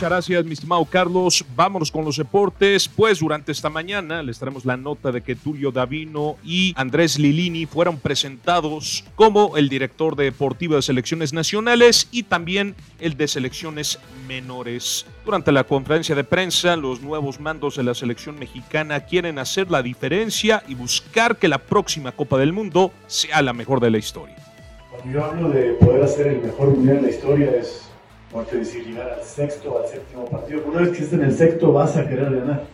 Muchas gracias, mi estimado Carlos. Vámonos con los deportes. Pues durante esta mañana les traemos la nota de que Tulio Davino y Andrés Lilini fueron presentados como el director deportivo de selecciones nacionales y también el de selecciones menores. Durante la conferencia de prensa, los nuevos mandos de la selección mexicana quieren hacer la diferencia y buscar que la próxima Copa del Mundo sea la mejor de la historia. Cuando yo hablo de poder hacer el mejor mundial de la historia es porque decir llegar al sexto, al séptimo partido. Una vez que estés en el sexto vas a querer ganar.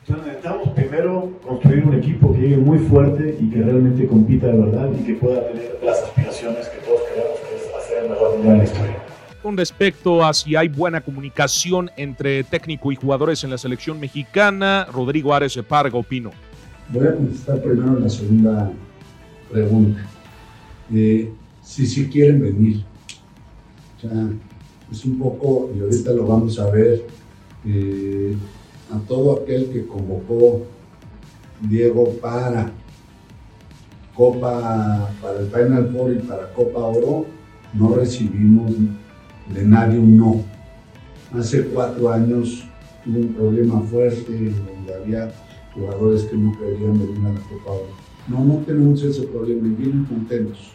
Entonces necesitamos primero construir un equipo que llegue muy fuerte y que realmente compita de verdad y que pueda tener las aspiraciones que todos queremos, que es hacer el mejor mundial de la historia. Con respecto a si hay buena comunicación entre técnico y jugadores en la selección mexicana, Rodrigo Ares de Parga opino. Voy a contestar primero la segunda pregunta. Eh, si sí quieren venir. O sea, es un poco, y ahorita lo vamos a ver, eh, a todo aquel que convocó Diego para Copa, para el Final Four y para Copa Oro, no recibimos de nadie un no. Hace cuatro años tuve un problema fuerte donde había jugadores que no querían venir a la Copa Oro. No, no tenemos ese problema y vienen contentos.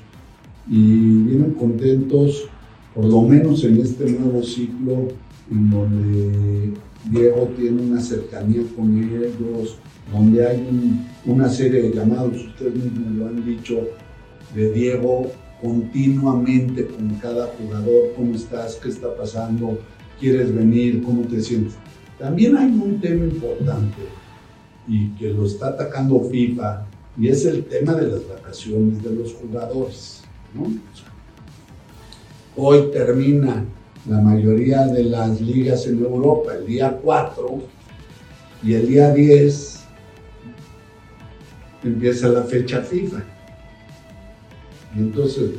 Y vienen contentos por lo menos en este nuevo ciclo en donde Diego tiene una cercanía con ellos, donde hay una serie de llamados, ustedes mismos lo han dicho, de Diego continuamente con cada jugador, ¿cómo estás? ¿Qué está pasando? ¿Quieres venir? ¿Cómo te sientes? También hay un tema importante y que lo está atacando FIFA y es el tema de las vacaciones de los jugadores. ¿no? Hoy termina la mayoría de las ligas en Europa el día 4 y el día 10 empieza la fecha FIFA. Y entonces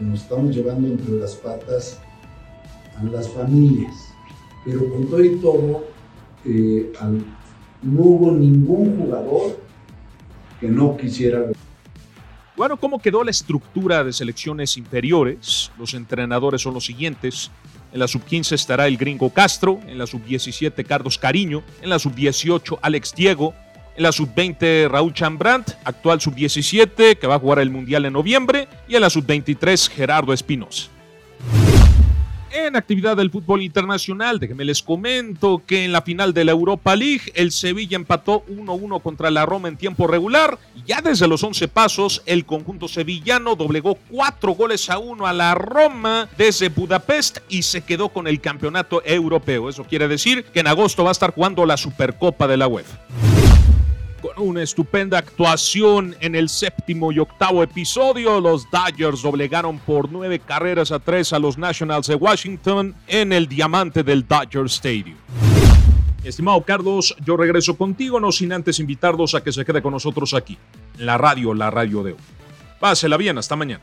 nos estamos llevando entre las patas a las familias. Pero con todo y todo, eh, no hubo ningún jugador que no quisiera. Bueno, ¿cómo quedó la estructura de selecciones inferiores? Los entrenadores son los siguientes. En la sub-15 estará el gringo Castro, en la sub-17 Carlos Cariño, en la sub-18 Alex Diego, en la sub-20 Raúl Chambrant, actual sub-17 que va a jugar el Mundial en noviembre, y en la sub-23 Gerardo Espinosa. En actividad del fútbol internacional, déjenme les comento que en la final de la Europa League, el Sevilla empató 1-1 contra la Roma en tiempo regular. Ya desde los 11 pasos, el conjunto sevillano doblegó 4 goles a 1 a la Roma desde Budapest y se quedó con el campeonato europeo. Eso quiere decir que en agosto va a estar jugando la Supercopa de la UEFA con una estupenda actuación en el séptimo y octavo episodio. Los Dodgers doblegaron por nueve carreras a tres a los Nationals de Washington en el diamante del Dodger Stadium. Estimado Carlos, yo regreso contigo, no sin antes invitarlos a que se quede con nosotros aquí, en la radio, la radio de hoy. Pásela bien, hasta mañana.